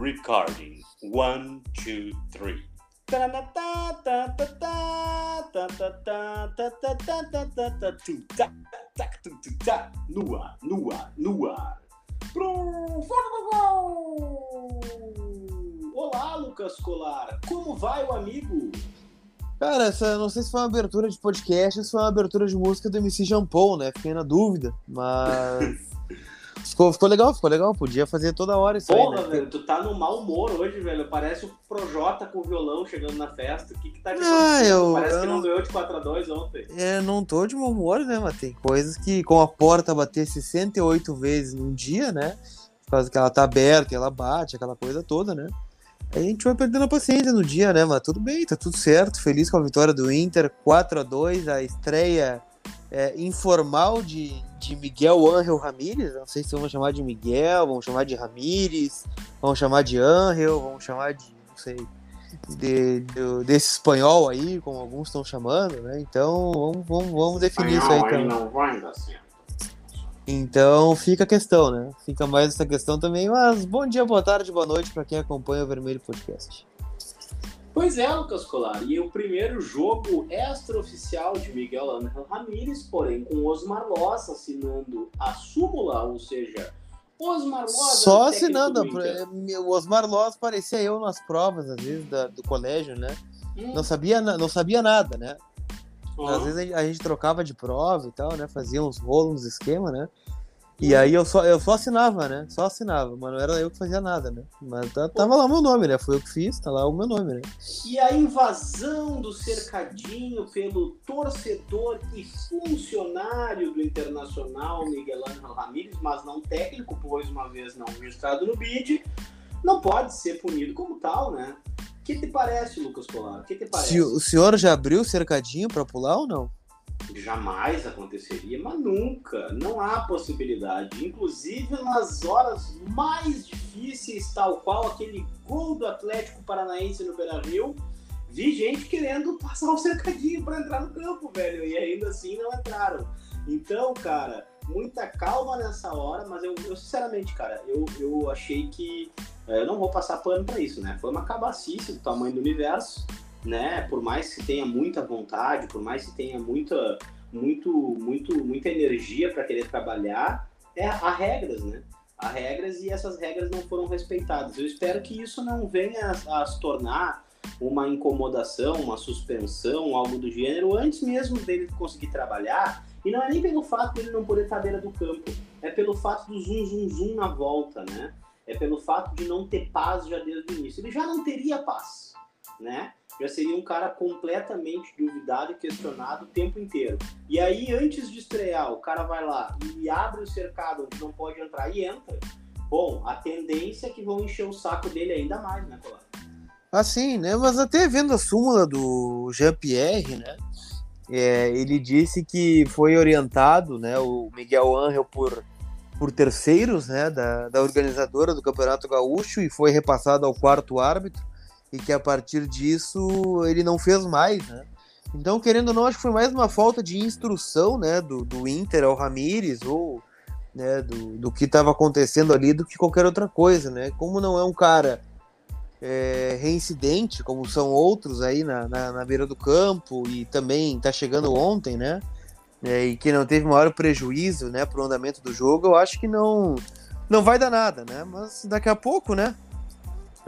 Recording. One, two, three. Ar, no ar. Olá, Lucas Colar. Como vai o amigo? Cara, essa, não sei se foi uma abertura de podcast ou se foi uma abertura de música do MC Paul, né? Fiquei na dúvida, mas. ficou, ficou legal, ficou legal. Podia fazer toda hora isso Porra, aí, né? velho, tu tá no mau humor hoje, velho. Parece o Projota com o violão chegando na festa. O que que tá te Ah, acontecendo? eu- Parece eu que não ganhou de 4x2 ontem. É, não tô de mau humor, né? Mas tem coisas que, com a porta bater 68 vezes num dia, né? Por causa que ela tá aberta e ela bate, aquela coisa toda, né? Aí a gente vai perdendo a paciência no dia, né? Mas tudo bem, tá tudo certo. Feliz com a vitória do Inter, 4 a 2 a estreia é, informal de, de Miguel Ángel Ramírez. Não sei se vamos chamar de Miguel, vamos chamar de Ramírez, vamos chamar de Ángel, vamos chamar de, não sei, de, de- desse espanhol aí, como alguns estão chamando, né? Então vamos, vamos, vamos definir isso aí também. não vai dar certo. Então fica a questão, né? Fica mais essa questão também. Mas bom dia, boa tarde, boa noite para quem acompanha o Vermelho Podcast. Pois é, Lucas Colar. E o primeiro jogo extraoficial de Miguel Ángel Ramírez, porém com Osmar Loss assinando a súmula, ou seja, Osmar Loss. Só é assinando. do Inter. O Osmar Loss parecia eu nas provas, às vezes, da- do colégio, né? Hum, Não sabia, não sabia nada, né? ó. Às vezes a gente, a gente trocava de prova e tal, né? Fazia uns rolos, uns esquema, né? E aí eu só, eu só assinava, né? Só assinava, mas não era eu que fazia nada, né? Mas tá- tava lá o meu nome, né? Foi eu que fiz, tá lá o meu nome, né? E a invasão do cercadinho pelo torcedor e funcionário do Internacional, Miguel Ángel Ramírez, mas não técnico, pois uma vez não registrado no BID, não pode ser punido como tal, né? O que te parece, Lucas Colar? O que te parece? Se, o senhor já abriu o cercadinho pra pular ou não? Jamais aconteceria, mas nunca. Não há possibilidade. Inclusive nas horas mais difíceis, tal qual aquele gol do Atlético Paranaense no Beira Rio, vi gente querendo passar o cercadinho para entrar no campo, velho. E ainda assim não entraram. Então, cara, muita calma nessa hora, mas eu, eu, sinceramente, cara, eu, eu achei que. eh, Eu não vou passar pano para isso, né? Foi uma cabacice do tamanho do universo né? Por mais que tenha muita vontade, por mais que tenha muita, muito, muito, muita energia para querer trabalhar, é, há regras, né? Há regras e essas regras não foram respeitadas. Eu espero que isso não venha a, a se tornar uma incomodação, uma suspensão, algo do gênero, antes mesmo dele conseguir trabalhar. E não é nem pelo fato dele não poder estar à beira do campo, é pelo fato do zum zum zum na volta, né? É pelo fato de não ter paz já desde o início. Ele já não teria paz, né? Já seria um cara completamente duvidado e questionado o tempo inteiro. E aí, antes de estrear, o cara vai lá e abre o cercado onde não pode entrar e entra. Bom, a tendência é que vão encher o saco dele ainda mais, né, Colar? Assim, né? Mas até vendo a súmula do Jean-Pierre, né? é, ele disse que foi orientado, né? O Miguel Ángel por, por terceiros, né? Da, da organizadora do Campeonato Gaúcho e foi repassado ao quarto árbitro e que a partir disso ele não fez mais, né? Então, querendo ou não, acho que foi mais uma falta de instrução, né? Do, do Inter ao Ramires ou né, do, do que estava acontecendo ali do que qualquer outra coisa, né? Como não é um cara é, reincidente, como são outros aí na, na, na beira do campo, e também está chegando ontem, né? É, e que não teve maior prejuízo né, para o andamento do jogo, eu acho que não, não vai dar nada, né? Mas daqui a pouco, né?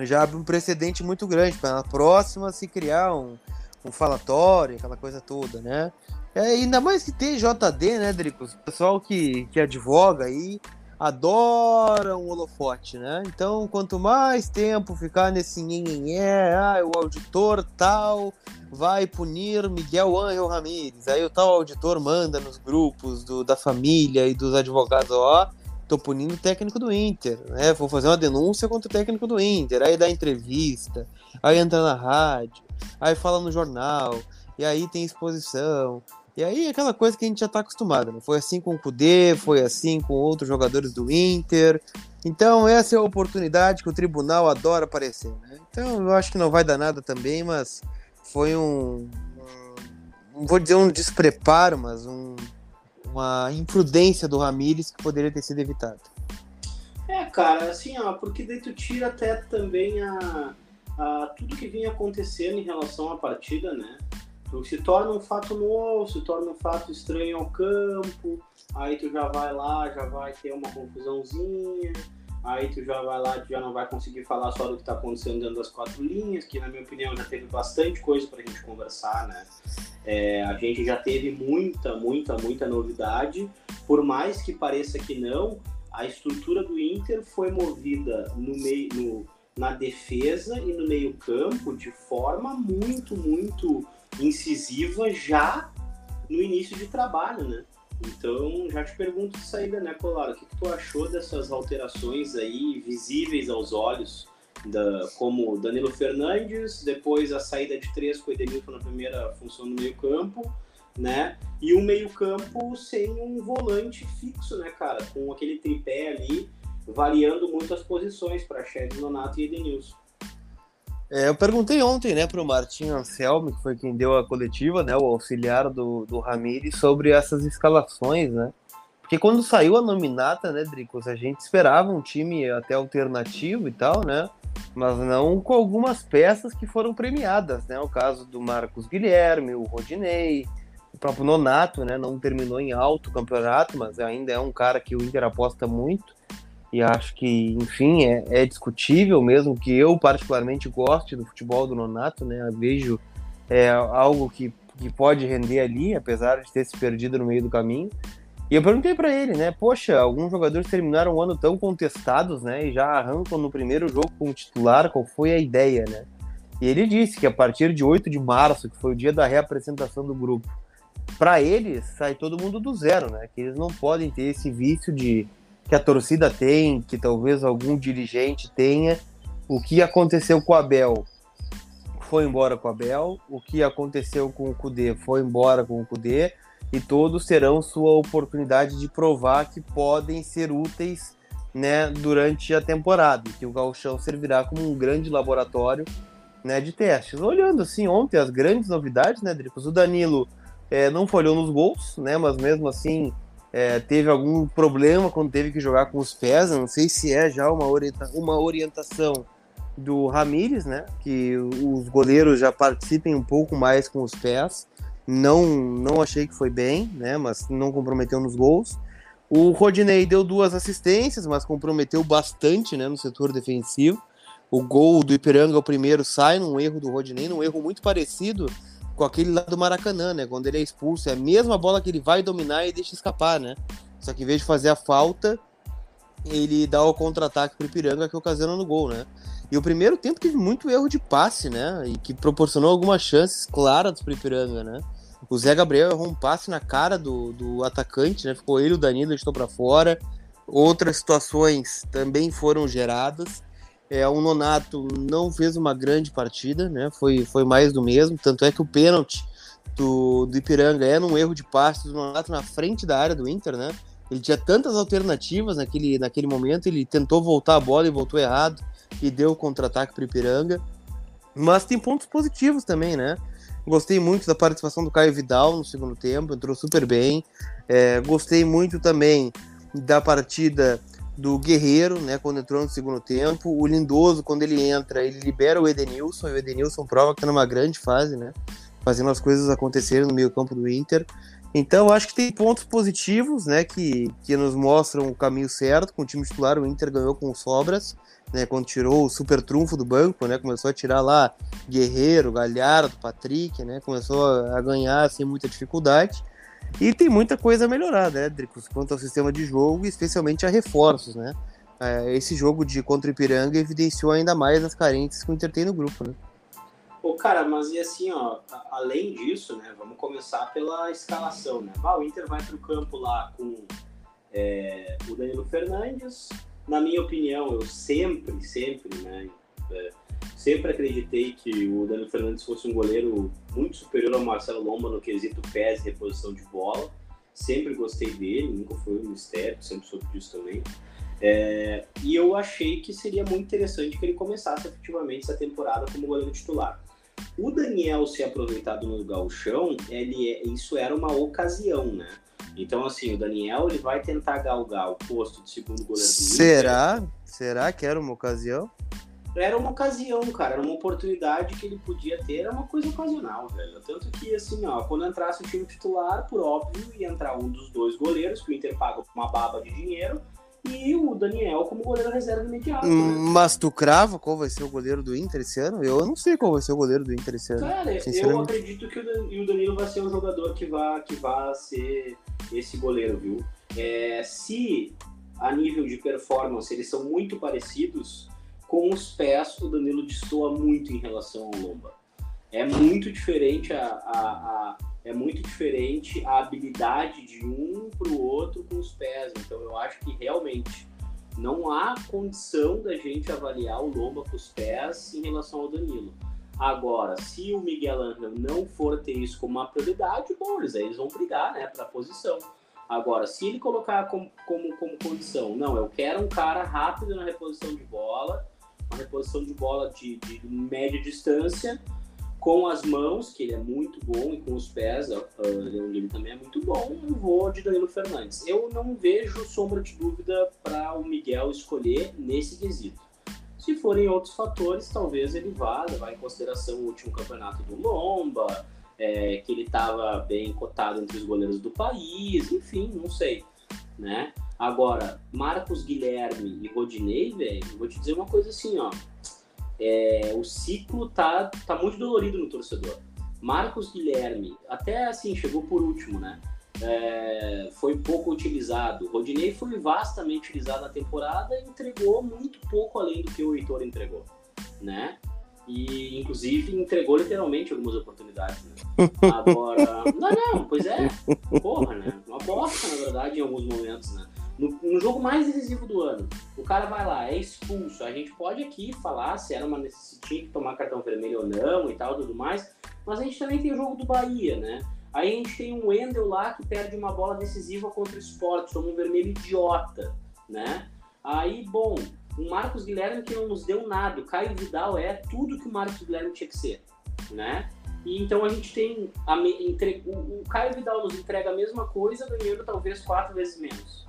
Já abre um precedente muito grande para na próxima se criar um, um falatório, aquela coisa toda, né? É, ainda mais que TJD, né, Dricos? Pessoal que, que advoga aí adora um holofote, né? Então, quanto mais tempo ficar nesse nhenhenhé, ah, o auditor tal vai punir Miguel Ángel Ramírez. Aí o tal auditor manda nos grupos do, da família e dos advogados, ó, tô punindo o técnico do Inter, né? Vou fazer uma denúncia contra o técnico do Inter. Aí dá entrevista, aí entra na rádio, aí fala no jornal, e aí tem exposição. E aí aquela coisa que a gente já tá acostumado, né? Foi assim com o Kudê, foi assim com outros jogadores do Inter. Então essa é a oportunidade que o tribunal adora aparecer, né? Então eu acho que não vai dar nada também, mas foi um, um não vou dizer um despreparo, mas um, uma imprudência do Ramires que poderia ter sido evitado. É, cara, assim, ó, porque daí tu tira até também a, a tudo que vinha acontecendo em relação à partida, né? Tu se torna um fato novo, se torna um fato estranho ao campo, aí tu já vai lá, já vai ter uma confusãozinha, aí tu já vai lá, tu já não vai conseguir falar só do que está acontecendo dentro das quatro linhas, que na minha opinião já teve bastante coisa para a gente conversar, né? É, a gente já teve muita, muita, muita novidade, por mais que pareça que não, a estrutura do Inter foi movida no meio, no, na defesa e no meio campo de forma muito, muito incisiva já no início de trabalho, né? Então, já te pergunto de saída, né, Colar? O que, que, tu achou dessas alterações aí visíveis aos olhos, da, como Danilo Fernandes, depois a saída de três com o Edenilton na primeira função no meio-campo, né? E um meio-campo sem um volante fixo, né, cara? Com aquele tripé ali, variando muito as posições para Chad Nonato e Edenilson. É, eu perguntei ontem, né, para o Martin Anselmo, que foi quem deu a coletiva, né, o auxiliar do, do Ramires, sobre essas escalações, né? Porque quando saiu a nominata, né, Dricos, a gente esperava um time até alternativo e tal, né? Mas não com algumas peças que foram premiadas, né? O caso do Marcos Guilherme, o Rodinei, o próprio Nonato, né? Não terminou em alto o campeonato, mas ainda é um cara que o Inter aposta muito e acho que, enfim, é, é, discutível mesmo que eu particularmente goste do futebol do Nonato, né? Eu vejo é, algo que, que pode render ali, apesar de ter se perdido no meio do caminho. E eu perguntei para ele, né? Poxa, alguns jogadores terminaram o ano tão contestados, né? E já arrancam no primeiro jogo como titular, qual foi a ideia, né? E ele disse que a partir de 8 de março, que foi o dia da reapresentação do grupo, para eles sai todo mundo do zero, né? Que eles não podem ter esse vício de que a torcida tem, que talvez algum dirigente tenha. O que aconteceu com o Abel foi embora com o Abel, o que aconteceu com o Cudê foi embora com o Cudê, e todos terão sua oportunidade de provar que podem ser úteis né, durante a temporada, que o Gauchão servirá como um grande laboratório né, de testes. Olhando assim, ontem as grandes novidades, né, Dricos? O Danilo é, não falhou nos gols, né, mas mesmo assim é, teve algum problema quando teve que jogar com os pés. não sei se é já uma, orienta uma orientação do Ramires, né? Que os goleiros já participem um pouco mais com os pés. Não, não achei que foi bem, né? Mas não comprometeu nos gols. O Rodinei deu duas assistências, mas comprometeu bastante, né? No setor defensivo. O gol do Ipiranga, o primeiro, sai num erro do Rodinei, num erro muito parecido com aquele lá do Maracanã, né? Quando ele é expulso, é a mesma bola que ele vai dominar e deixa escapar, né? Só que em vez de fazer a falta, ele dá o contra-ataque pro Ipiranga que ocasiona no gol, né? E o primeiro tempo teve muito erro de passe, né? E que proporcionou algumas chances claras pro Ipiranga, né? O Zé Gabriel errou um passe na cara do, do atacante, né? Ficou ele, o Danilo, estou para fora. Outras situações também foram geradas. É, o Nonato não fez uma grande partida, né? Foi, foi mais do mesmo. Tanto é que o pênalti do, do Ipiranga é num erro de passe do Nonato na frente da área do Inter, né? Ele tinha tantas alternativas naquele, naquele momento, ele tentou voltar a bola e voltou errado e deu o contra-ataque para o Ipiranga. Mas tem pontos positivos também, né? Gostei muito da participação do Caio Vidal no segundo tempo, entrou super bem. É, gostei muito também da partida do Guerreiro, né, quando entrou no segundo tempo. O Lindoso, quando ele entra, ele libera o Edenilson, e o Edenilson prova que está numa grande fase, né, fazendo as coisas acontecerem no meio campo do Inter. Então, acho que tem pontos positivos, né, que, que nos mostram o caminho certo. Com o time titular, o Inter ganhou com sobras, né, quando tirou o super trunfo do banco, né, começou a tirar lá Guerreiro, Galhardo, Patrick, né, começou a ganhar sem muita dificuldade. E tem muita coisa a melhorar, né, Dricos, quanto ao sistema de jogo, especialmente a reforços, né? É, esse jogo de contra o Ipiranga evidenciou ainda mais as carências que o Inter tem no grupo, né? Pô, cara, mas e assim, ó, além disso, né, vamos começar pela escalação, né? Ah, o Inter vai pro campo lá com é, o Danilo Fernandes. Na minha opinião, eu sempre, sempre, né, é, Sempre acreditei que o Daniel Fernandes fosse um goleiro muito superior ao Marcelo Lomba no quesito pés e reposição de bola. Sempre gostei dele, nunca foi um mistério, sempre soube disso também. É, e eu achei que seria muito interessante que ele começasse efetivamente essa temporada como goleiro titular. O Daniel ser aproveitado no galchão, ele, é, isso era uma ocasião, né? Então, assim, o Daniel ele vai tentar galgar o posto de segundo goleiro do Será? Inter. Será que era uma ocasião? Era uma ocasião, cara. Era uma oportunidade que ele podia ter. Era uma coisa ocasional, velho. Tanto que, assim, ó, quando entrasse o time titular, por óbvio, ia entrar um dos dois goleiros, que o Inter paga uma baba de dinheiro, e o Daniel como goleiro reserva imediato. Né? Mas tu crava qual vai ser o goleiro do Inter esse ano? Eu não sei qual vai ser o goleiro do Inter esse ano. Cara, eu acredito que o Danilo vai ser o jogador que vai, que vai ser esse goleiro, viu? É, se a nível de performance eles são muito parecidos, com os pés o Danilo destoa muito em relação ao Lomba. É muito diferente a, a, a é muito diferente a habilidade de um para o outro com os pés. Então eu acho que realmente não há condição da gente avaliar o Lomba com os pés em relação ao Danilo. Agora, se o Miguel Angel não for ter isso como uma prioridade, bom, eles, eles vão brigar né, para a posição. Agora, se ele colocar como, como, como condição, não, eu quero um cara rápido na reposição de bola, uma reposição de bola de, de média distância, com as mãos, que ele é muito bom, e com os pés, ele também é muito bom, eu vou de Danilo Fernandes. Eu não vejo sombra de dúvida para o Miguel escolher nesse quesito. Se forem outros fatores, talvez ele vá levar em consideração o último campeonato do Lomba, é, que ele estava bem cotado entre os goleiros do país, enfim, não sei, né? Agora, Marcos Guilherme e Rodinei, velho, vou te dizer uma coisa assim, ó é, o ciclo tá, tá muito dolorido no torcedor. Marcos Guilherme, até assim, chegou por último, né? É, foi pouco utilizado. Rodinei foi vastamente utilizado na temporada e entregou muito pouco além do que o Heitor entregou, né? E, inclusive, entregou literalmente algumas oportunidades, né? Agora... não, não, pois é. Porra, né? Uma bosta, na verdade, em alguns momentos, né? No, no, jogo mais decisivo do ano, o cara vai lá, é expulso. A gente pode aqui falar se era uma necessidade de tomar cartão vermelho ou não e tal, tudo mais. Mas a gente também tem o jogo do Bahia, né? Aí a gente tem um Wendel lá que perde uma bola decisiva contra o Sport, toma um vermelho idiota, né? Aí, bom, o Marcos Guilherme que não nos deu nada. O Caio Vidal é tudo que o Marcos Guilherme tinha que ser, né? E então a gente tem a, entre, o, o Caio Vidal nos entrega a mesma coisa, ganhando talvez quatro vezes menos.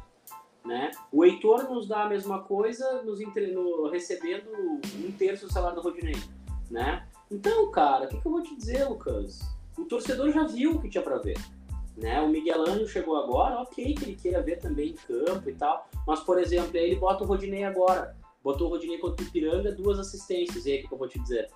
Né? O Heitor nos dá a mesma coisa, nos entre... no... recebendo um terço do salário do Rodinei. Né? Então, cara, o que, que, eu vou te dizer, Lucas? O torcedor já viu o que tinha para ver. Né? O Miguel Ângelo chegou agora, ok, que ele queira ver também em campo e tal. Mas, por exemplo, aí ele bota o Rodinei agora. Botou o Rodinei contra o Ipiranga, duas assistências. E aí, o que, que eu vou te dizer?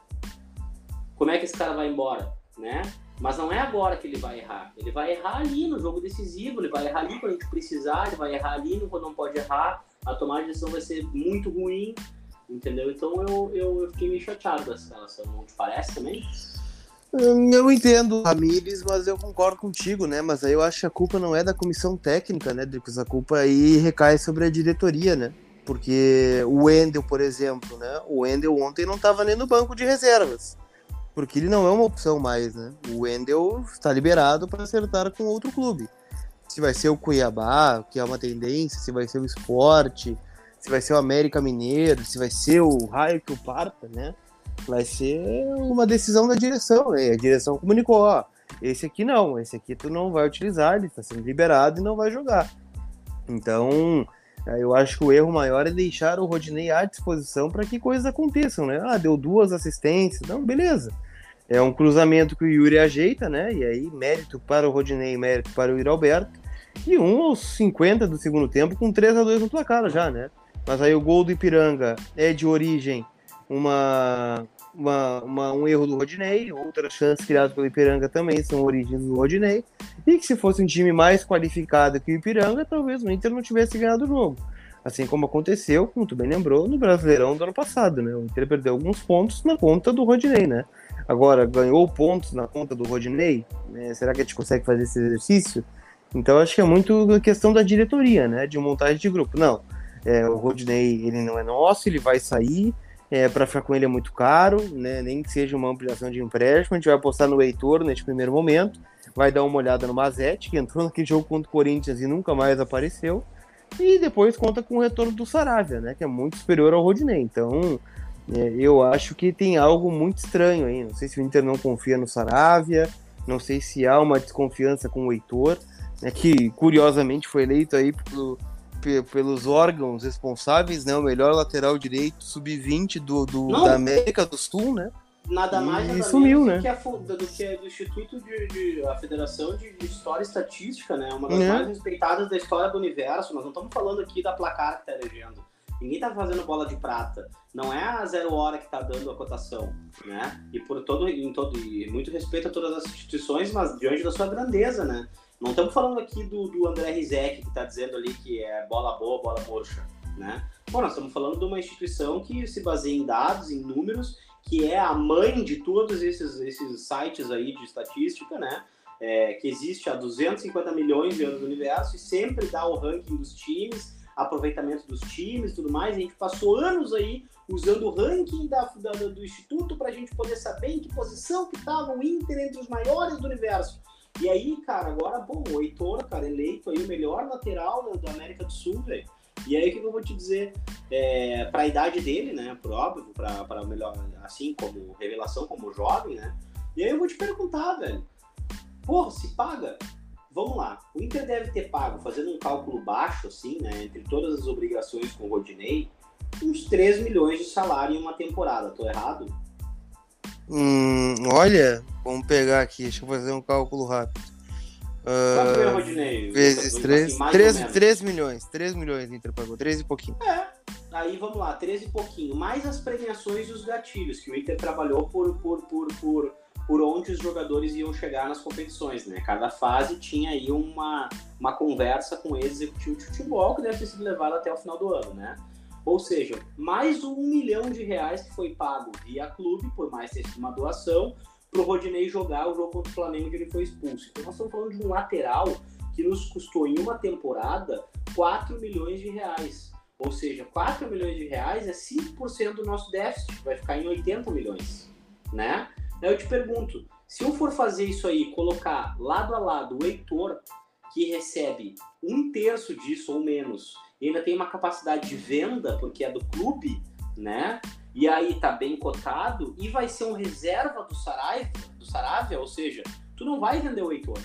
Como é que esse cara vai embora? Né? Mas não é agora que ele vai errar. Ele vai errar ali no jogo decisivo, ele vai errar ali quando a gente precisar, ele vai errar ali quando não pode errar. A tomada de decisão vai ser muito ruim, entendeu? Então eu, eu, eu fiquei meio chateado com essa relação. Não te parece também? Hum, eu entendo, Ramires, mas eu concordo contigo, né? Mas aí eu acho que a culpa não é da comissão técnica, né, Dricos? A culpa aí recai sobre a diretoria, né? Porque o Wendel, por exemplo, né? O Wendel ontem não estava nem no banco de reservas porque ele não é uma opção mais, né? O Wendel está liberado para acertar com outro clube. Se vai ser o Cuiabá, que é uma tendência, se vai ser o Esporte, se vai ser o América Mineiro, se vai ser o raio que o parta, né? Vai ser uma decisão da direção, né? A direção comunicou, ó, esse aqui não, esse aqui tu não vai utilizar, ele está sendo liberado e não vai jogar. Então, eu acho que o erro maior é deixar o Rodinei à disposição para que coisas aconteçam, né? Ah, deu duas assistências, não, beleza. É um cruzamento que o Yuri ajeita, né? E aí, mérito para o Rodinei, mérito para o Yuri Alberto. E um aos 50 do segundo tempo, com 3 a 2 no placar já, né? Mas aí o gol do Ipiranga é de origem uma, uma, uma, um erro do Rodinei, outras chances criadas pelo Ipiranga também são origens do Rodinei. E que se fosse um time mais qualificado que o Ipiranga, talvez o Inter não tivesse ganhado o jogo. Assim como aconteceu, como tu bem lembrou, no Brasileirão do ano passado, né? O Inter perdeu alguns pontos na conta do Rodinei, né? Agora, ganhou pontos na conta do Rodinei? Né? Será que a gente consegue fazer esse exercício? Então, acho que é muito questão da diretoria, né? De montagem de grupo. Não, é, o Rodinei, ele não é nosso, ele vai sair. É, para ficar com ele é muito caro, né? nem que seja uma ampliação de empréstimo. A gente vai apostar no Heitor neste primeiro momento. Vai dar uma olhada no Mazete, que entrou naquele jogo contra o Corinthians e nunca mais apareceu. E depois conta com o retorno do Saravia, né? Que é muito superior ao Rodinei. Então, é, eu acho que tem algo muito estranho aí. Não sei se o Inter não confia no Saravia, não sei se há uma desconfiança com o Heitor. né, que curiosamente foi eleito aí pelo, pelos órgãos responsáveis, né, o melhor lateral direito sub-20 do, do da América do Sul, né? Nada mais nada sumiu, né? que a, do que do Instituto de, de a Federação de, de, História e Estatística, né? Uma das é. mais respeitadas da história do universo. Nós não estamos falando aqui da placar que está elegendo. Ninguém está fazendo bola de prata. Não é a zero hora que está dando a cotação, né? E por todo, em todo, e muito respeito a todas as instituições, mas diante da sua grandeza, né? Não estamos falando aqui do, do André Rizek, que está dizendo ali que é bola boa, bola murcha, né? Bom, nós estamos falando de uma instituição que se baseia em dados, em números, que é a mãe de todos esses, esses sites aí de estatística, né? É, que existe há 250 milhões de anos no universo e sempre dá o ranking dos times, aproveitamento dos times tudo mais. A gente passou anos aí usando o ranking da, da do Instituto para a gente poder saber em que posição que estava o Inter entre os maiores do universo. E aí, cara, agora, bom, o Heitor, cara, eleito aí o melhor lateral da América do Sul, velho. E aí, o que eu vou te dizer? É, para a idade dele, né? Por óbvio, para melhor, assim, como revelação, como jovem, né? E aí eu vou te perguntar, velho. Porra, se paga? Vamos lá. O Inter deve ter pago, fazendo um cálculo baixo, assim, né? Entre todas as obrigações com o Rodinei, uns 3 milhões de salário em uma temporada. Tô errado? Hum, olha, vamos pegar aqui, deixa eu fazer um cálculo rápido. Uh, é, Rodinei? Vezes 3, assim, 3, 3 milhões, 3 milhões Inter pagou, 3 e pouquinho. É, aí vamos lá, 13 e pouquinho, mais as premiações e os gatilhos, que o Inter trabalhou por, por, por, por, por onde os jogadores iam chegar nas competições, né? Cada fase tinha aí uma, uma conversa com o executivo de futebol que deve ter sido levado até o final do ano, né? Ou seja, mais um milhão de reais que foi pago via clube, por mais ter sido uma doação, para o Rodinei jogar o jogo contra o Flamengo que ele foi expulso. Então nós estamos falando de um lateral que nos custou em uma temporada 4 milhões de reais. Ou seja, 4 milhões de reais é 5% do nosso déficit, vai ficar em 80 milhões, né? Eu te pergunto, se eu for fazer isso aí, colocar lado a lado o Heitor, que recebe um terço disso ou menos, e ainda tem uma capacidade de venda, porque é do clube, né? E aí tá bem cotado e vai ser um reserva do Saraiva, do Saravia, ou seja, tu não vai vender o Heitor.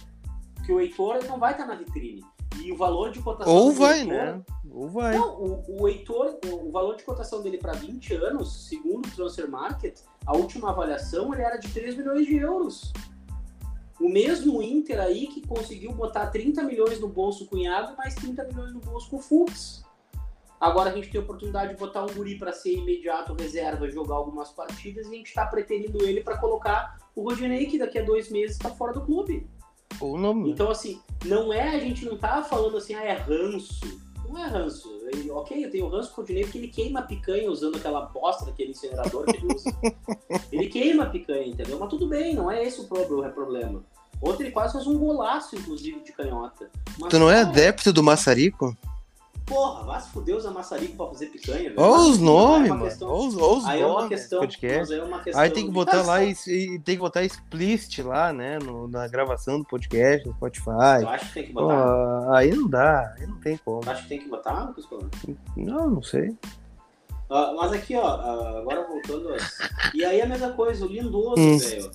Porque o Heitor não vai estar tá na vitrine. E o valor de cotação Ou vai, Heitor, né? Ou vai. Não, o, o Heitor, o, o valor de cotação dele para 20 anos, segundo o Transfer Market, a última avaliação ele era de 3 milhões de euros. O mesmo Inter aí que conseguiu botar 30 milhões no bolso com o Iago, mais 30 milhões no bolso com o Fux. Agora a gente tem a oportunidade de botar um guri para ser imediato reserva, jogar algumas partidas, e a gente está preterindo ele para colocar o Rodinei, que daqui a dois meses está fora do clube. Ou não. Então, assim, não é, a gente não tá falando assim, ah, é ranço. Não é ranço. Ele, ok, eu tenho ranço com o Rodinei porque ele queima a picanha usando aquela bosta daquele incinerador que ele usa. ele queima a picanha, entendeu? Mas tudo bem, não é esse o problema. Outro ele quase faz um golaço, inclusive, de canhota. Mas, tu não é adepto do maçarico? Porra, vai se fuder usar maçarico pra fazer picanha, velho. Olha os nomes, mano. Olha os, os aí nomes. É uma questão, podcast. Aí, é uma questão aí tem que botar lá e, e, tem que botar explicit lá, né? No, na gravação do podcast, no Spotify. Tu acha que tem que botar? Pô, aí não dá, aí não tem como. Tu acha que tem que botar, Lucas Não, não sei. Uh, mas aqui, ó, uh, agora voltando. E aí a mesma coisa, o Lindoso, hum. velho.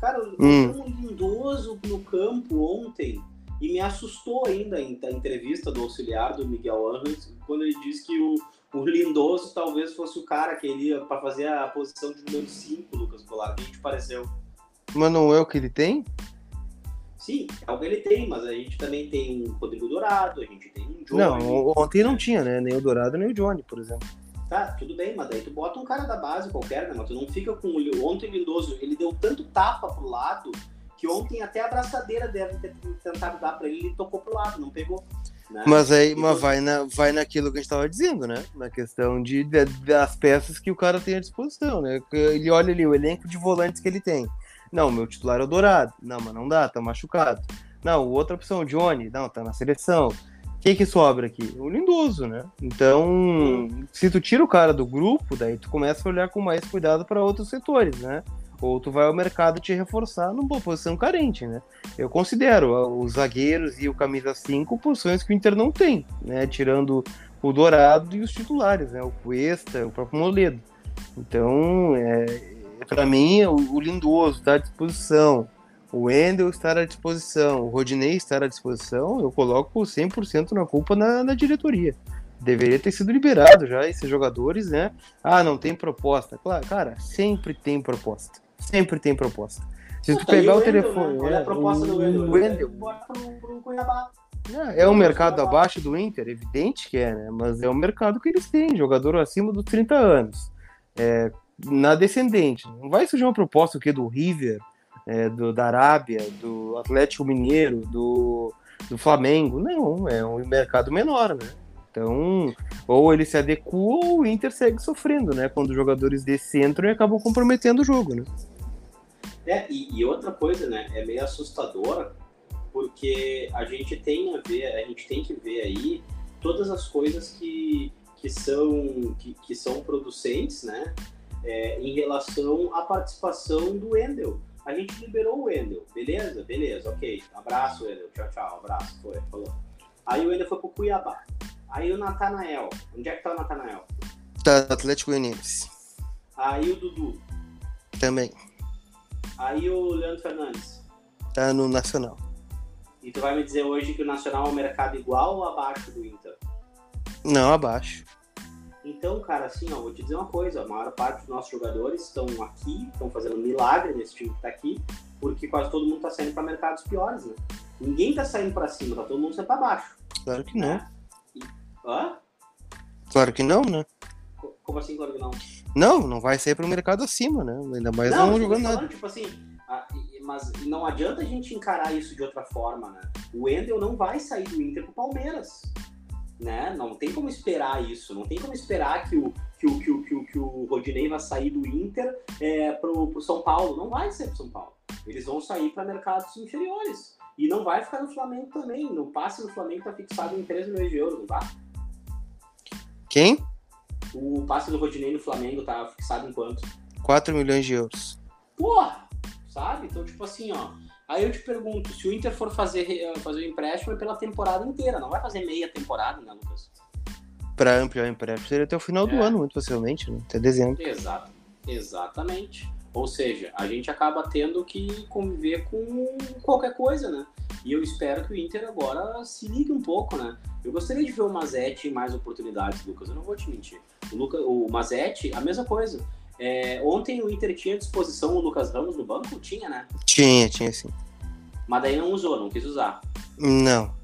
Cara, hum. um Lindoso no campo ontem e me assustou ainda a entrevista do auxiliar do Miguel Angels, quando ele disse que o, o Lindoso talvez fosse o cara que ele ia para fazer a posição de número 5, Lucas Goulart. que te pareceu? Mas não é o que ele tem? Sim, é o que ele tem, mas a gente também tem um Rodrigo Dourado, a gente tem um Johnny. Não, ontem não tinha, né? Nem o Dourado, nem o Johnny, por exemplo. Tá, tudo bem, mas daí tu bota um cara da base qualquer, né? Mas tu não fica com o ontem o Lindoso, ele deu tanto tapa pro lado que ontem até a abraçadeira deve ter tentado dar para ele e tocou pro lado, não pegou. Né? Mas aí mas vai, na, vai naquilo que a gente estava dizendo, né? Na questão de, de, das peças que o cara tem à disposição, né? Ele olha ali o elenco de volantes que ele tem. Não, meu titular é o Dourado. Não, mas não dá, tá machucado. Não, outra opção, o Johnny. Não, tá na seleção. Quem que sobra aqui? O Lindoso, né? Então, se tu tira o cara do grupo, daí tu começa a olhar com mais cuidado para outros setores, né? Ou tu vai ao mercado te reforçar numa posição carente, né? Eu considero os zagueiros e o camisa 5 posições que o Inter não tem, né? Tirando o Dourado e os titulares, né? O Cuesta, o próprio Moledo. Então, é, para mim, o, Lindoso está à disposição, o Wendel estar à disposição, o Rodinei estar à disposição, eu coloco 100% na culpa na, na diretoria. Deveria ter sido liberado já esses jogadores, né? Ah, não tem proposta. Claro, cara, sempre tem proposta. Sempre tem proposta. Se tu pegar o, o telefone. Né? Olha a proposta do Wendel. Wendel. É, é um mercado abaixo do Inter, evidente que é, né? Mas é o mercado que eles têm, jogador acima dos 30 anos. É, na descendente. Não vai surgir uma proposta o quê? do River, é, do, da Arábia, do Atlético Mineiro, do, do Flamengo. Não, é um mercado menor, né? Então, ou ele se adequa ou o Inter segue sofrendo, né? Quando os jogadores desse entram e acabam comprometendo o jogo, né? É, e, e, outra coisa, né? É meio assustadora, porque a gente tem a ver, a gente tem que ver aí todas as coisas que, que são que, que são producentes, né? É, em relação à participação do Wendel. A gente liberou o Wendel, beleza? Beleza, ok. Abraço, Wendel. Tchau, tchau. Abraço. Foi, falou. Aí o Wendel foi pro Cuiabá. Aí o Natanael. Onde é que tá o Natanael? Tá no Atlético Goianiense. Aí o Dudu. Também. Aí o Leandro Fernandes. Tá no Nacional. E tu vai me dizer hoje que o Nacional é um mercado igual ou abaixo do Inter? Não, abaixo. Então, cara, assim, ó, vou te dizer uma coisa, a maior parte dos nossos jogadores estão aqui, estão fazendo milagre nesse time que tá aqui, porque quase todo mundo tá saindo para mercados piores, né? Ninguém tá saindo para cima, tá todo mundo saindo para baixo. Claro que não. Né? Hã? Claro que não, né? Como assim, claro que não? Não, não vai sair para o mercado acima, né? Ainda mais não, não jogando nada. Tipo assim, a, mas não adianta a gente encarar isso de outra forma, né? O Wendel não vai sair do Inter pro Palmeiras né? Não tem como esperar isso, não tem como esperar que o, que o, que o, que o, que o Rodinei vai sair do Inter é, pro, pro São Paulo. Não vai ser pro São Paulo. Eles vão sair para mercados inferiores. E não vai ficar no Flamengo também. No passe no Flamengo tá fixado em 3 milhões de euros, não tá? Quem? O passe do Rodinei no Flamengo tá fixado em quanto? 4 milhões de euros. Porra! Sabe? Então, tipo assim, ó Aí eu te pergunto, se o Inter for fazer, fazer o empréstimo é pela temporada inteira, não vai fazer meia temporada, né, Lucas? Para ampliar o empréstimo seria até o final é. do ano, muito facilmente, né? até dezembro. Exato, exatamente. Ou seja, a gente acaba tendo que conviver com qualquer coisa, né? E eu espero que o Inter agora se ligue um pouco, né? Eu gostaria de ver o Mazetti em mais oportunidades, Lucas. Eu não vou te mentir. O, Luca, o Mazetti, a mesma coisa. É, ontem o Inter tinha à disposição o Lucas Ramos no banco? Tinha, né? Tinha, tinha sim. Mas daí não usou, não quis usar. Não.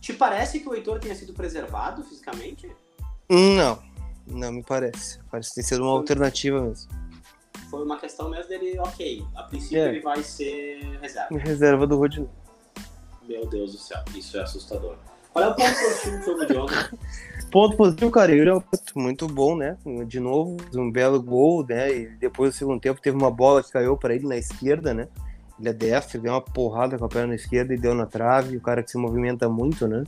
Te parece que o Heitor tenha sido preservado fisicamente? Não, não me parece. Parece ter sido uma Foi... alternativa mesmo. Foi uma questão mesmo dele, ok. A princípio é. ele vai ser reserva. Reserva do Rodinei. Meu Deus do céu, isso é assustador. Qual é o ponto positivo do jogo de ontem? Ponto positivo, cara, Yuri Alberto, muito bom, né? De novo, um belo gol, né? E depois do segundo tempo teve uma bola que caiu para ele na esquerda, né? Ele é destro, deu uma porrada com a perna esquerda e deu na trave, o cara que se movimenta muito, né?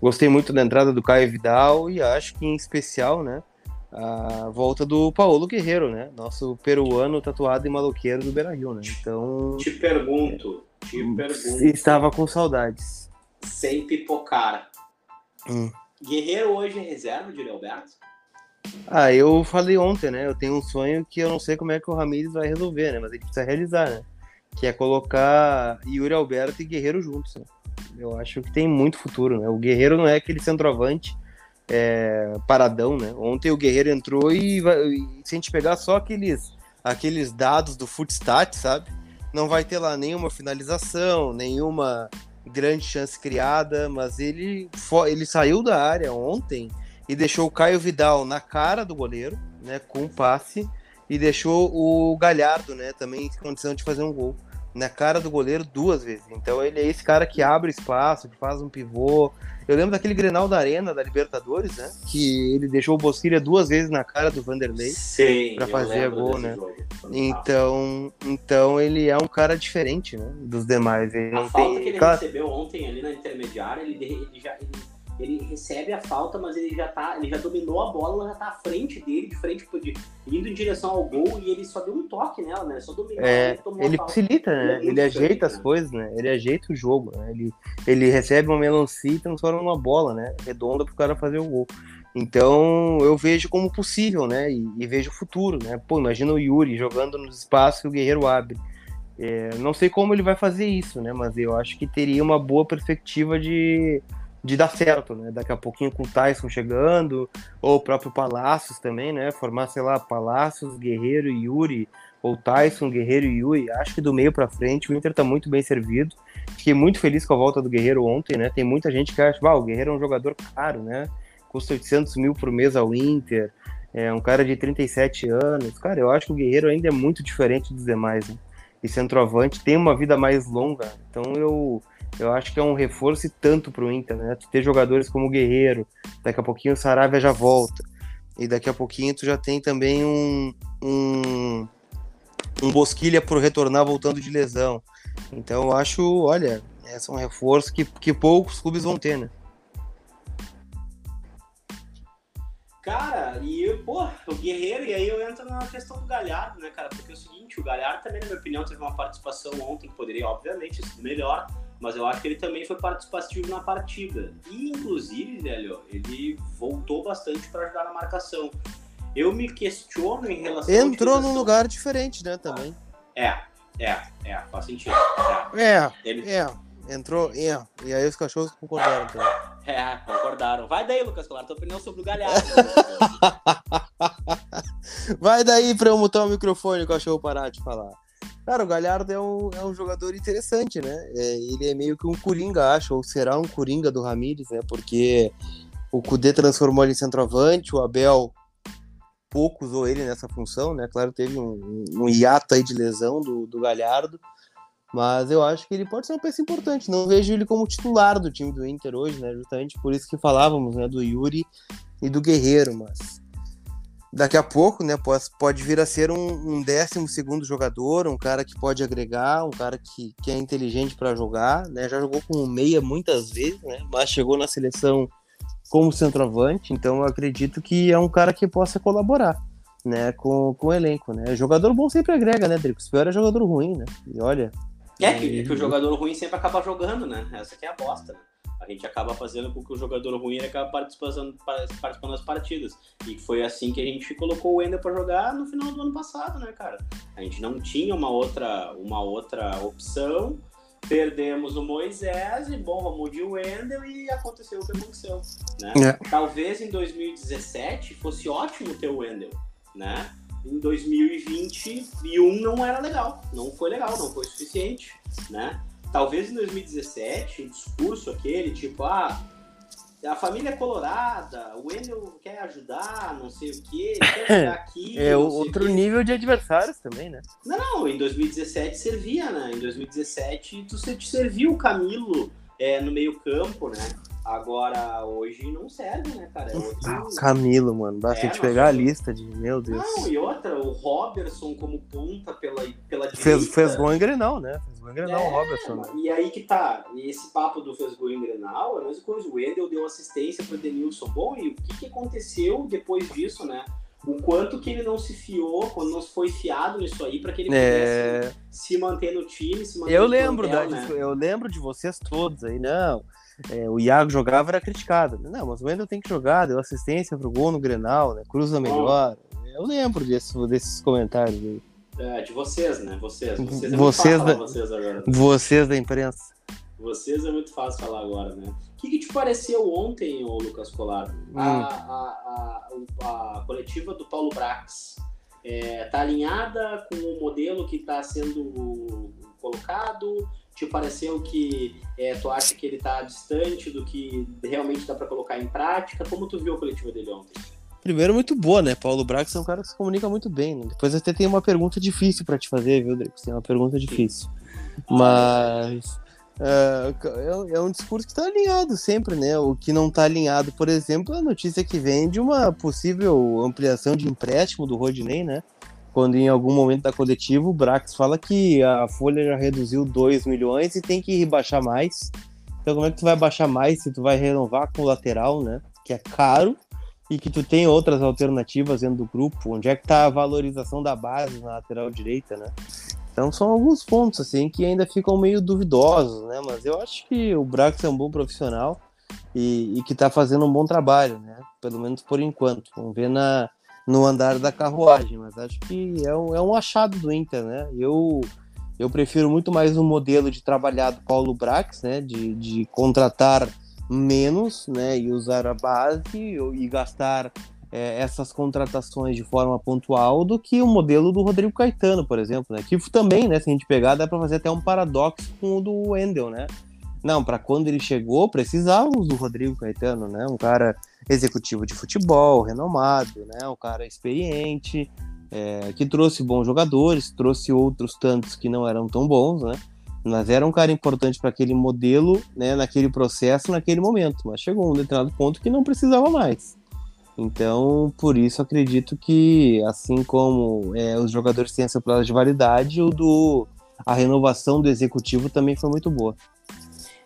Gostei muito da entrada do Caio Vidal e acho que em especial, né? A volta do Paulo Guerreiro, né? Nosso peruano tatuado e maloqueiro do Beira Rio, né? Então. Te pergunto, te pergunto. Estava com saudades sem pipocar. Hum. Guerreiro hoje é reserva de Leoberto? Ah, eu falei ontem, né? Eu tenho um sonho que eu não sei como é que o Ramires vai resolver, né? Mas ele precisa realizar, né? Que é colocar Yuri Alberto e Guerreiro juntos. Né? Eu acho que tem muito futuro, né? O Guerreiro não é aquele centroavante é, paradão, né? Ontem o Guerreiro entrou e, e se a gente pegar só aqueles, aqueles dados do Footstat, sabe? Não vai ter lá nenhuma finalização, nenhuma grande chance criada, mas ele, ele saiu da área ontem e deixou o Caio Vidal na cara do goleiro, né, com um passe, e deixou o Galhardo, né, também em condição de fazer um gol na cara do goleiro duas vezes. Então ele é esse cara que abre espaço, que faz um pivô. Eu lembro daquele Grenal da Arena da Libertadores, né? Que ele deixou o Bosquilha duas vezes na cara do Vanderlei para fazer gol, né? Então, então ele é um cara diferente, né? Dos demais. Ele a falta tem... que ele claro... recebeu ontem ali na intermediária, ele, ele já ele ele recebe a falta, mas ele já tá, ele já dominou a bola, ela já tá à frente dele, de frente, de, indo em direção ao gol, e ele só deu um toque nela, né? Só dominou, é, ele facilita, né? Ele, ele ajeita as né? coisas, né? Ele ajeita o jogo, né? Ele, ele recebe uma melancia e transforma numa bola, né? Redonda pro cara fazer o gol. Então eu vejo como possível, né? E, e vejo o futuro, né? Pô, imagina o Yuri jogando nos espaços que o Guerreiro abre. É, não sei como ele vai fazer isso, né? Mas eu acho que teria uma boa perspectiva de, de dar certo, né? Daqui a pouquinho com o Tyson chegando, ou o próprio Palácios também, né? Formar, sei lá, Palácios, Guerreiro e Yuri, ou Tyson, Guerreiro e Yuri. Acho que do meio para frente o Inter tá muito bem servido. Fiquei muito feliz com a volta do Guerreiro ontem, né? Tem muita gente que acha, ah, o Guerreiro é um jogador caro, né? Custa 800 mil por mês ao Inter. É um cara de 37 anos. Cara, eu acho que o Guerreiro ainda é muito diferente dos demais, né? E centroavante tem uma vida mais longa. Então eu, eu acho que é um reforço e tanto pro Inter, né? Tu ter jogadores como o Guerreiro, daqui a pouquinho o Saravia já volta. E daqui a pouquinho tu já tem também um, um, um Bosquilha por retornar voltando de lesão. Então eu acho, olha, esse é um reforço que, que poucos clubes vão ter, né? Cara, e pô, o Guerreiro, e aí eu entro na questão do Galhardo, né, cara? Porque é o seguinte, o Galhardo também, na minha opinião, teve uma participação ontem que poderia, obviamente, ser melhor, mas eu acho que ele também foi participativo na partida. E, inclusive, velho, ele voltou bastante para ajudar na marcação. Eu me questiono em relação Entrou num lugar diferente, né, também. É, é, é, faz sentido. É, é, ele... é. Entrou, é. E aí os cachorros concordaram também. É, concordaram. Vai daí, Lucas Claro, tua opinião sobre o Galhardo. Vai daí pra eu mutar o microfone e o cachorro parar de falar. Cara, o Galhardo é um, é um jogador interessante, né? É, ele é meio que um coringa, acho, ou será um coringa do Ramires, né? Porque o Kudê transformou ele em centroavante, o Abel pouco usou ele nessa função, né? Claro, teve um, um hiato aí de lesão do, do Galhardo, mas eu acho que ele pode ser uma peça importante. Não vejo ele como titular do time do Inter hoje, né? Justamente por isso que falávamos, né? Do Yuri e do Guerreiro, mas daqui a pouco, né? Pode, pode vir a ser um, um décimo segundo jogador, um cara que pode agregar, um cara que, que é inteligente para jogar, né? Já jogou como meia muitas vezes, né? Mas chegou na seleção como centroavante, então eu acredito que é um cara que possa colaborar né, com, com o elenco, né? Jogador bom sempre agrega, né, Drico? pior é jogador ruim, né? E olha, é, que, é que o jogador ruim sempre acaba jogando, né? Essa que é a bosta, né? A gente acaba fazendo com que o jogador ruim acaba participando, participando das partidas. E foi assim que a gente colocou o Wendel para jogar no final do ano passado, né, cara? A gente não tinha uma outra, uma outra opção. Perdemos o Moisés e, bom, vamos de Wendel e aconteceu o que aconteceu. Né? É. Talvez em 2017 fosse ótimo ter o Wendel, né? em 2021 não era legal, não foi legal, não foi suficiente, né? Talvez em 2017 o discurso aquele, tipo, ah, a família é colorada, o Wendel quer ajudar, não sei o quê, quer jogar aqui. É outro nível de adversários também, né? Não, não, em 2017 servia, né? Em 2017 tu te serviu o Camilo é, no meio campo, né? Agora, hoje não serve, né, cara? É outro... Camilo, mano. Basta é, te pegar a lista de. Meu Deus. Não, e outra, o Robertson como ponta pela, pela fez, direita. Fez gol em Grenal, né? Fez gol em Grenal, é, o Robertson. Né? E aí que tá. E esse papo do fez gol em Grenal é a mesma coisa. O Edel deu assistência pro Denilson. Bom, e o que, que aconteceu depois disso, né? o quanto que ele não se fiou, quando não foi fiado nisso aí, para que ele é... pudesse se manter no time, se manter eu lembro da, né? Eu lembro de vocês todos aí, não é, o Iago jogava era criticado. Não, mas o Wendel tem que jogar, deu assistência pro gol no Grenal, né? Cruza melhor. Eu lembro desse, desses comentários aí. É, de vocês, né? Vocês. Vocês, é vocês, da, vocês agora. Vocês da imprensa. Vocês é muito fácil falar agora, né? O que, que te pareceu ontem, ô Lucas Colar? Hum. A, a, a, a, coletiva do Paulo Brax é, tá alinhada com o modelo que está sendo colocado? Te pareceu que é, tu acha que ele está distante do que realmente dá para colocar em prática? Como tu viu a coletiva dele ontem? Primeiro, muito boa, né? Paulo Brax é um cara que se comunica muito bem. Né? Depois até tem uma pergunta difícil para te fazer, viu, Drico? Tem uma pergunta difícil. Mas é, é, é, um discurso que está alinhado sempre, né? O que não está alinhado, por exemplo, é a notícia que vem de uma possível ampliação de empréstimo do Rodinei, né? Quando em algum momento da coletiva o Brax fala que a folha já reduziu 2 milhões e tem que rebaixar mais. Então como é que tu vai baixar mais se tu vai renovar com o lateral, né? Que é caro e que tu tem outras alternativas dentro do grupo. Onde é que tá a valorização da base na lateral direita, né? Então são alguns pontos assim que ainda ficam meio duvidosos, né? Mas eu acho que o Brax é um bom profissional e, e que tá fazendo um bom trabalho, né? Pelo menos por enquanto. Vamos ver na no andar da carruagem, mas acho que é um, é um achado do Inter, né? Eu, Eu prefiro muito mais um modelo de trabalhar do Paulo Brax, né? De, de contratar menos, né? E usar a base e gastar é, essas contratações de forma pontual do que o modelo do Rodrigo Caetano, por exemplo, né? Que também, né? Se a gente pegar, dá para fazer até um paradoxo com o do Wendel, né? Não, para quando ele chegou, precisávamos do Rodrigo Caetano, né? Um cara executivo de futebol, renomado, né? Um cara experiente, é, que trouxe bons jogadores, trouxe outros tantos que não eram tão bons, né? Mas era um cara importante para aquele modelo, né? Naquele processo, naquele momento. Mas chegou um determinado ponto que não precisava mais. Então, por isso acredito que, assim como é, os jogadores têm essa prazo de validade, o do a renovação do executivo também foi muito boa.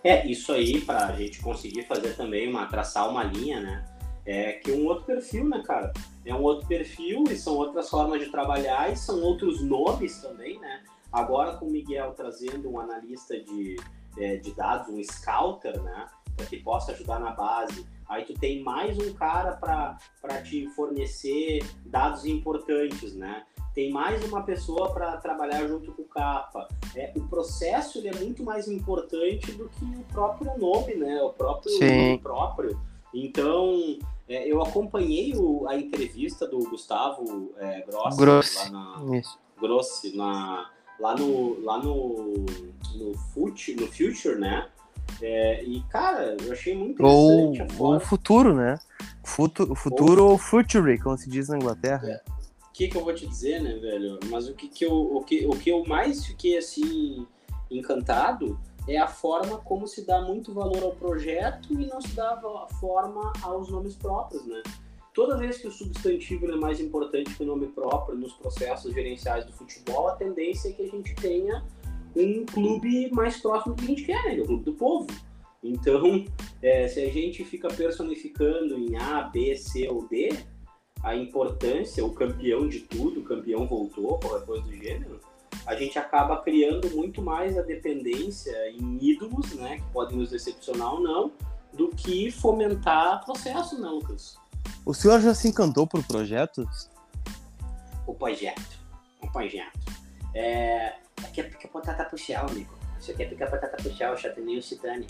É, isso aí, para a gente conseguir fazer também uma, traçar uma linha, né? É que um outro perfil, né, cara? É um outro perfil e são outras formas de trabalhar e são outros nomes também, né? Agora com o Miguel trazendo um analista de, é, de dados, um scouter, né? Para que possa ajudar na base. Aí tu tem mais um cara para te fornecer dados importantes, né? Tem mais uma pessoa para trabalhar junto com o capa. É, o processo ele é muito mais importante do que o próprio nome, né? O próprio Sim. próprio. Então, é, eu acompanhei o, a entrevista do Gustavo é, Grossi, Grossi. lá na, Grossi, na, lá no lá no no, Fut, no Future, né? É, e cara, eu achei muito interessante. Ou, o futuro, né? Futu, futuro ou, ou future, como se diz na Inglaterra. É que, que eu vou te dizer, né, velho? Mas o que, que, eu, o, que, o que eu mais fiquei, assim, encantado é a forma como se dá muito valor ao projeto e não se dá forma aos nomes próprios, né? Toda vez que o substantivo é mais importante que o nome próprio nos processos gerenciais do futebol, a tendência é que a gente tenha um clube mais próximo do que a gente quer, né? O clube do povo. Então, é, se a gente fica personificando em A, B, C ou D, a importância, o campeão de tudo, o campeão voltou, qualquer coisa do gênero, a gente acaba criando muito mais a dependência em ídolos, né, que podem nos decepcionar ou não, do que fomentar processo, né, Lucas? O senhor já se encantou por projetos? O projeto, o projeto. É, aqui é pica batata pro céu, amigo. Isso aqui é pica batata pro céu, Chataninho Citani.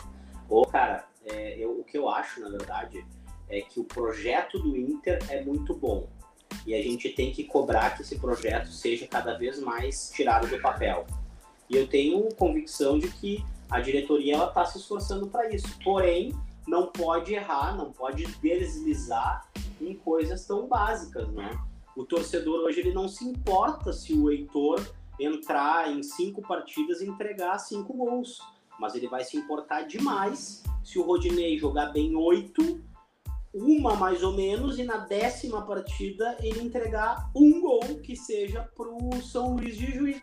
Ô, cara, é, eu, o que eu acho, na verdade, é que o projeto do Inter é muito bom e a gente tem que cobrar que esse projeto seja cada vez mais tirado do papel. E eu tenho convicção de que a diretoria ela está se esforçando para isso. Porém, não pode errar, não pode deslizar em coisas tão básicas, né? O torcedor hoje ele não se importa se o Heitor entrar em cinco partidas e entregar cinco gols, mas ele vai se importar demais se o Rodinei jogar bem oito uma mais ou menos, e na décima partida ele entregar um gol que seja pro São Luís de Juiz.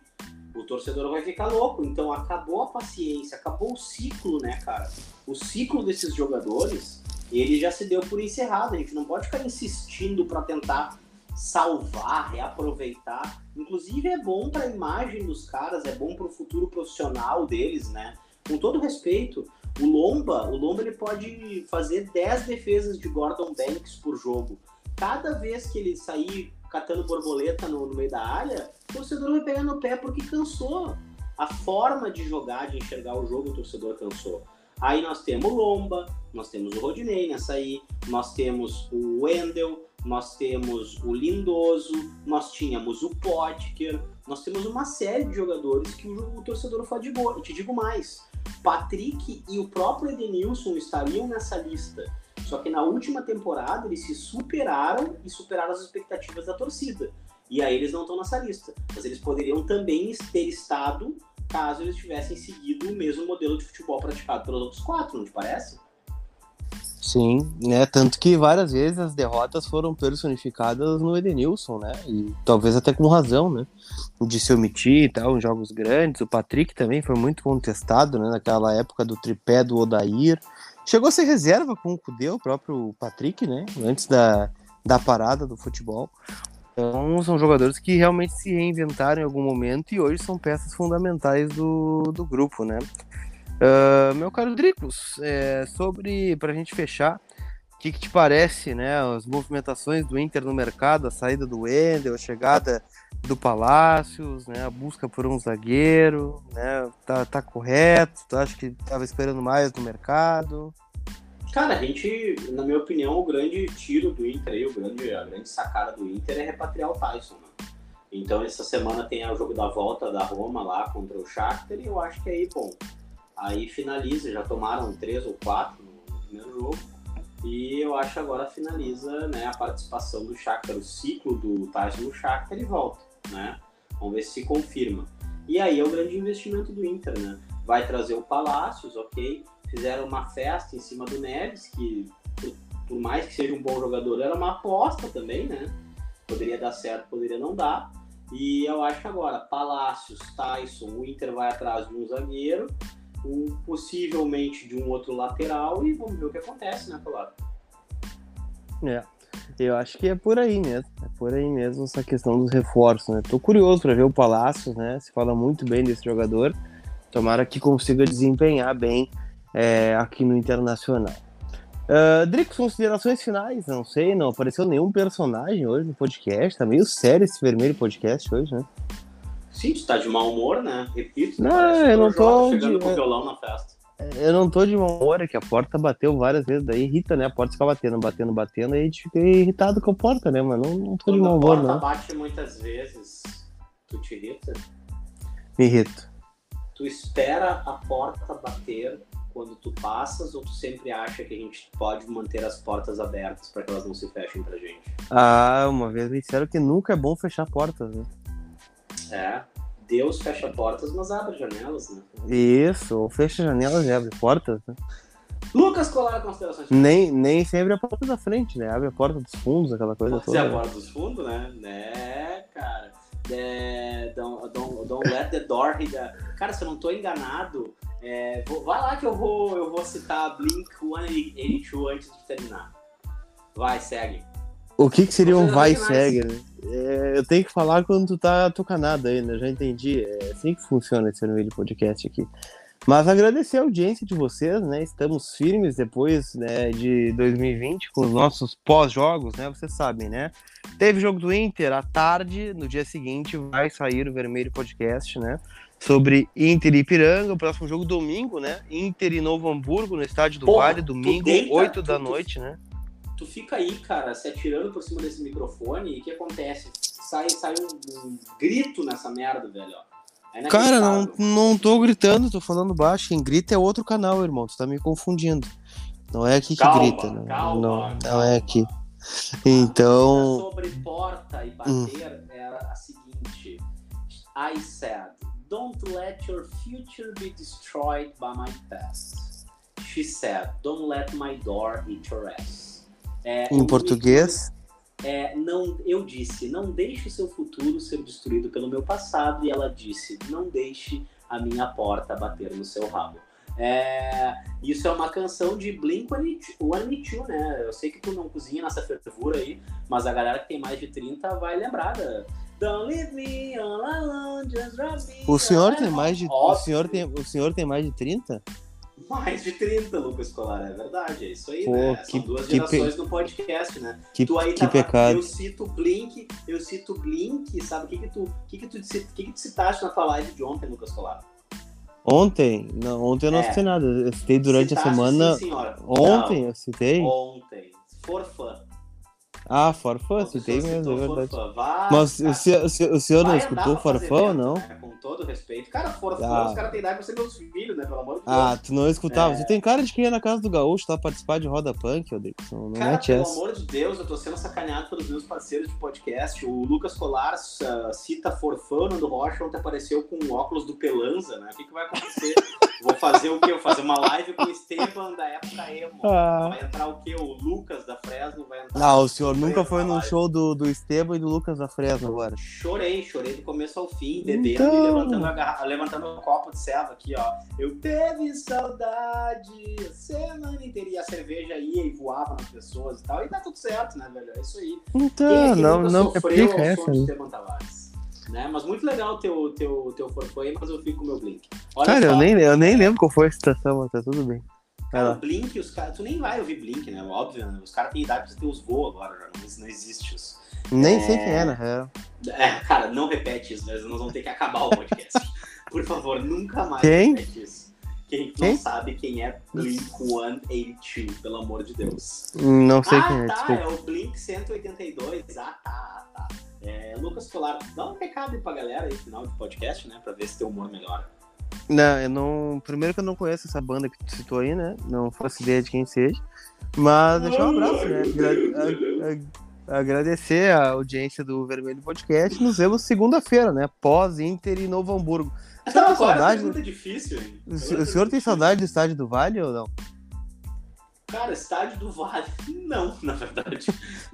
O torcedor vai ficar louco. Então acabou a paciência, acabou o ciclo, né, cara? O ciclo desses jogadores, ele já se deu por encerrado. A gente não pode ficar insistindo para tentar salvar, reaproveitar. Inclusive é bom para a imagem dos caras, é bom para o futuro profissional deles, né? Com todo respeito, o Lomba, o Lomba ele pode fazer 10 defesas de Gordon Banks por jogo. Cada vez que ele sair catando borboleta no, no meio da área, o torcedor vai pegar no pé porque cansou. A forma de jogar, de enxergar o jogo, o torcedor cansou. Aí nós temos o Lomba, nós temos o Rodinei nessa aí, nós temos o Wendel, nós temos o Lindoso, nós tínhamos o Potker, nós temos uma série de jogadores que o, o torcedor fala de boa. E te digo mais, Patrick e o próprio Edenilson estariam nessa lista. Só que na última temporada eles se superaram e superaram as expectativas da torcida. E aí eles não estão nessa lista. Mas eles poderiam também ter estado caso eles tivessem seguido o mesmo modelo de futebol praticado pelos outros quatro, não te parece? Sim, né? Tanto que várias vezes as derrotas foram personificadas no Edenilson, né? E talvez até com razão, né? De se omitir e tal, em jogos grandes. O Patrick também foi muito contestado, né? Naquela época do tripé do Odair. Chegou a ser reserva com o Cudê, o próprio Patrick, né? Antes da, da parada do futebol. Então, são jogadores que realmente se reinventaram em algum momento e hoje são peças fundamentais do, do grupo, né? Uh, meu caro Dricos, é, sobre, para a gente fechar, o que, que, te parece, né, as movimentações do Inter no mercado, a saída do Wendel, a chegada do Palácios, né? A busca por um zagueiro, né? Tá, tá correto? Tu acha que tava esperando mais no mercado? Cara, a gente, na minha opinião, o grande tiro do Inter aí, o grande, a grande sacada do Inter é repatriar o Tyson, né? Então essa semana tem o jogo da volta da Roma lá contra o Shakhtar e eu acho que aí, bom, aí finaliza, já tomaram três ou quatro no, primeiro jogo e eu acho agora finaliza né, a participação do Shakhtar, o ciclo do Tyson no Shakhtar e volta, né? Vamos ver se se confirma. E aí é o grande investimento do Inter, né? Vai trazer o Palácios, ok? Fizeram uma festa em cima do Neves, que por, por mais que seja um bom jogador, era uma aposta também, né? Poderia dar certo, poderia não dar. E eu acho agora, Palácios, Tyson, o Inter vai atrás de um zagueiro, um, possivelmente de um outro lateral, e vamos ver o que acontece, né, Colado? É, eu acho que é por aí mesmo, é por aí mesmo essa questão dos reforços, né? Tô curioso para ver o Palácios, né? Se fala muito bem desse jogador, tomara que consiga desempenhar bem é, aqui no Internacional. Uh, considerações finais? Não sei, não apareceu nenhum personagem hoje no podcast. Tá meio sério esse vermelho podcast hoje, né? Sim, tu tá de mau humor, né? Repito, não, eu não tô chegando de... com violão na festa. Eu não tô de mau humor, é que a porta bateu várias vezes, daí irrita, né? A porta fica batendo, batendo, batendo, aí a gente fica irritado com a porta, né? Mas não, não tô Quando de mau humor, não. A porta bate muitas vezes, tu te irrita? Me irrito. Tu espera a porta bater quando tu passas ou tu sempre acha que a gente pode manter as portas abertas para que elas não se fechem pra gente? Ah, uma vez me disseram que nunca é bom fechar portas, né? É. Deus fecha portas, mas abre janelas, né? Isso, ou fecha janelas e abre portas, né? Lucas Colar, considerações. Nem, nem sempre a porta da frente, né? Abre a porta dos fundos, aquela coisa Pode toda. ser a porta dos fundos, né? Né, cara. É, don't, don't, don't let the door hit the... Cara, se eu não tô enganado, é, vou, vai lá que eu vou, eu vou citar Blink 182 antes de terminar. Vai, segue. O que, que seria um vai segue, né? É, eu tenho que falar quando tu tá tucanado aí, né? Já entendi. É assim que funciona esse meio de podcast aqui. Mas agradecer a audiência de vocês, né? Estamos firmes depois né, de 2020 com os nossos pós-jogos, né? Vocês sabem, né? Teve jogo do Inter à tarde, no dia seguinte vai sair o Vermelho Podcast, né? Sobre Inter e Ipiranga, o próximo jogo domingo, né? Inter e Novo Hamburgo no estádio do Porra, Vale, domingo, deita, 8 da tu, noite, né? Tu fica aí, cara, se atirando por cima desse microfone e o que acontece? Sai, sai um, um grito nessa merda, velho. É Cara, não, não tô gritando, tô falando baixo. Quem grita é outro canal, irmão. Tu tá me confundindo. Não é aqui que calma, grita. Não, calma, não, calma. não é aqui. Então. sobre porta e bater hum. era a seguinte: I said, don't let your future be destroyed by my past. She said, don't let my door hit your ass. É, em português? É, não, eu disse, não deixe o seu futuro ser destruído pelo meu passado, e ela disse, não deixe a minha porta bater no seu rabo. É, isso é uma canção de Blink-182, né? Eu sei que tu não cozinha nessa fervura aí, mas a galera que tem mais de 30 vai lembrar da Don't leave me all alone, just drop me O senhor tem mais de o senhor tem, o senhor tem mais de 30? Mais de 30, Lucas Colar, é verdade, é isso aí, Pô, né? que- São duas que gerações no podcast, né? Que, tu aí que tava- pecado. Eu cito Blink, eu cito Blink, sabe o que que tu, que que tu, que que tu citaste na tua live de ontem, Lucas Colar? Ontem? Não, ontem eu não É. citei nada. Eu citei durante a Citaste, semana. sim, senhora. Ontem eu citei? Não, ontem. Forfã. Ah, Farfã, Uma citei mesmo, é verdade. Forfã. Vai, Mas o senhor, o senhor- não escutou Farfã ou não? Todo respeito. Cara, Forfã, Ah. os caras têm idade pra ser meus filhos, né? Pelo amor de Deus. Ah, tu não escutava. É. Você tem cara de quem ia na casa do Gaúcho, tá? Participar de roda punk, Rodrigo. Não, não Cara, pelo essa. amor de Deus, eu tô sendo sacaneado pelos meus parceiros de podcast. O Lucas Colar uh, cita Forfã, o Nando Rocha ontem apareceu com o óculos do Pelanza, né? O que, que vai acontecer? Vou fazer o quê? Vou fazer uma live com o Esteban da época emo. Ah. Vai entrar o quê? O Lucas da Fresno vai entrar. Ah, o senhor nunca foi no lá. show do, do Esteban e do Lucas da Fresno agora. Chorei, chorei do começo ao fim, bebendo Então. e levantando, a garra- levantando um copo de selva aqui, ó. Eu teve saudade a semana inteira. E a cerveja ia e voava nas pessoas e tal. E tá tudo certo, né, velho? É isso aí. Então, aqui não, não sofreu aplica ao essa. né? Mas muito legal o teu, teu, teu forfã aí, mas eu fico com o meu Blink. Olha Cara, só, eu nem, eu nem lembro qual foi a citação, mas tá tudo bem. Cara, o Blink, os caras. Tu nem vai ouvir Blink, né? Óbvio, né? Os caras têm idade pra ter os voos agora, já. Não, não existe isso. Nem É. sei quem é, na real. É, cara, não repete isso, nós vamos ter que acabar o podcast. Por favor, nunca mais Quem? repete isso. Quem, Quem? não sabe quem é Blink 182, pelo amor de Deus. Não sei ah, quem é, tá, desculpa. é o Blink 182. Ah, tá, ah, tá. É, Lucas Colar, dá um recado aí pra galera aí, final de podcast, né? Pra ver se teu humor melhora. Não, eu não. Primeiro que eu não conheço essa banda que tu citou aí, né? Não faço ideia de quem seja. Mas deixar um abraço, né? Agradecer a audiência do Vermelho Podcast. Nos vemos segunda-feira, né? Pós Inter e Novo Hamburgo. O senhor tem saudade? pergunta difícil? O senhor, tem saudade do estádio do Vale ou não? Cara, estádio do Vale. Não, na verdade.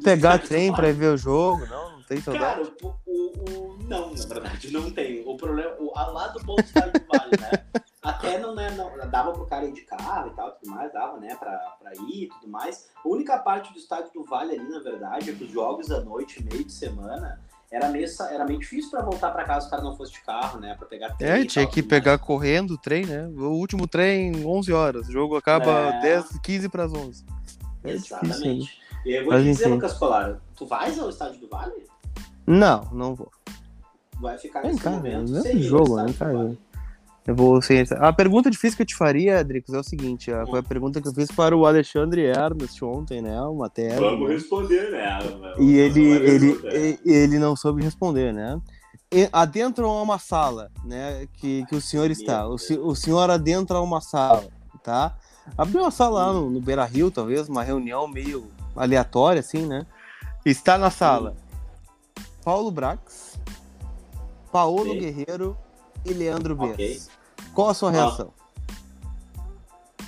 Pegar trem pra Vale. ver o jogo? Não tem saudade. Cara, o, o- o- não, na verdade, não tem. O problema, o, a lá do estádio do Vale, né? Até não, né, não, dava pro cara ir de carro e tal, tudo mais, dava, né, pra, pra ir e tudo mais. A única parte do estádio do Vale ali, na verdade, é que os jogos à noite, meio de semana, era meio, era meio difícil pra voltar pra casa se o cara não fosse de carro, né, pra pegar trem É, tinha tal, que tudo mais. pegar correndo o trem, né? O último trem, 11 horas. O jogo acaba É. 10, 15 para as 11. É difícil, né? Exatamente. E eu vou Mas te dizer. Lucas Colar, tu vais ao estádio do Vale? Não, não vou. Vai ficar Vem nesse cá, momento é sem jogo, né, cara? Eu vou sem A pergunta difícil que eu te faria, Dricos, é o seguinte: a- foi a pergunta que eu fiz para o Alexandre Ernest ontem, né? Uma tese. Vamos né? responder, né? Vamos- E ele, ele, ele não soube responder, né? E adentram a uma sala, né? Que, que o senhor está. O, o senhor adentra uma sala, tá? Abriu uma sala lá no, no Beira Rio, talvez, uma reunião meio aleatória, assim, né? Está na sala Paulo Brax, Paolo Ok. Guerreiro e Leandro Bess. Ok. Qual a sua reação?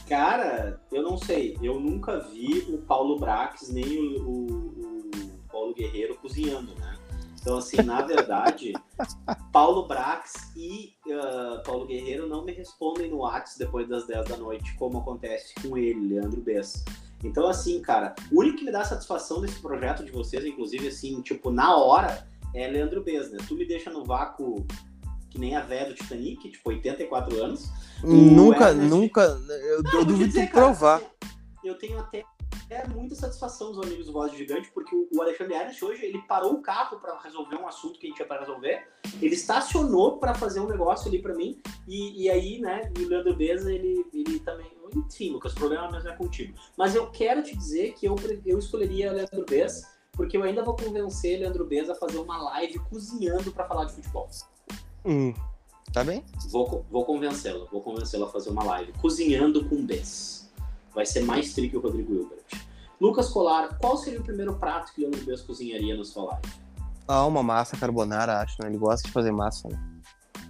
Cara, eu não sei. Eu nunca vi o Paulo Brax nem o, o- o Paulo Guerreiro cozinhando, né? Então, assim, na verdade, Paulo Brax e ah, Paulo Guerreiro não me respondem no WhatsApp depois das 10 da noite, como acontece com ele, Leandro Bess. Então, assim, cara, o único que me dá satisfação desse projeto de vocês, inclusive, assim, tipo, na hora, é Leandro Bess, né? Tu me deixa no vácuo que nem a véia do Titanic, tipo, 84 anos. Nunca, Ernest- nunca. Eu, Não, eu duvido dizer, cara, provar. assim, eu tenho até é, muita satisfação dos amigos do Voz Gigante, porque o- Alexandre Ernest hoje ele parou o carro para resolver um assunto que a gente tinha para resolver. Ele estacionou para fazer um negócio ali para mim. E, e aí, né, e o Leandro Beza, ele, ele também. Enfim, Lucas, o problema mesmo é contigo. Mas eu quero te dizer que eu, eu escolheria Leandro Beza, porque eu ainda vou convencer Leandro Beza a fazer uma live cozinhando para falar de futebol. Hum, tá bem? Vou, vou convencê-lo, vou convencê-lo a fazer uma live. Cozinhando com Bess. Vai ser mais tri que o Rodrigo Hilbert. Lucas Colar, qual seria o primeiro prato que o Leandro Bess cozinharia na sua live? Ah, uma massa carbonara, acho, né? Ele gosta de fazer massa, né?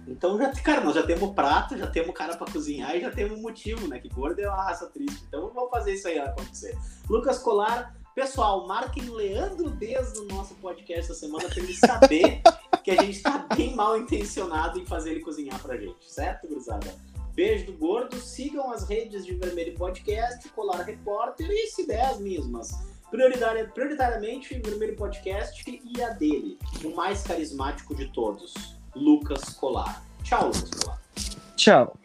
Então, já, cara, nós já temos prato, já temos cara pra cozinhar e já temos motivo, né? Que gordo é uma raça triste. Então, vamos fazer isso aí acontecer. Lucas Colar, pessoal, marquem Leandro Bess no nosso podcast essa semana pra ele saber que a gente tá bem mal intencionado em fazer ele cozinhar pra gente, certo, gurizada? Beijo do gordo, sigam as redes de Vermelho Podcast, Colar Repórter e se der as mesmas. Prioritária- prioritariamente Vermelho Podcast e a dele, o mais carismático de todos, Lucas Colar. Tchau, Lucas Colar. Tchau.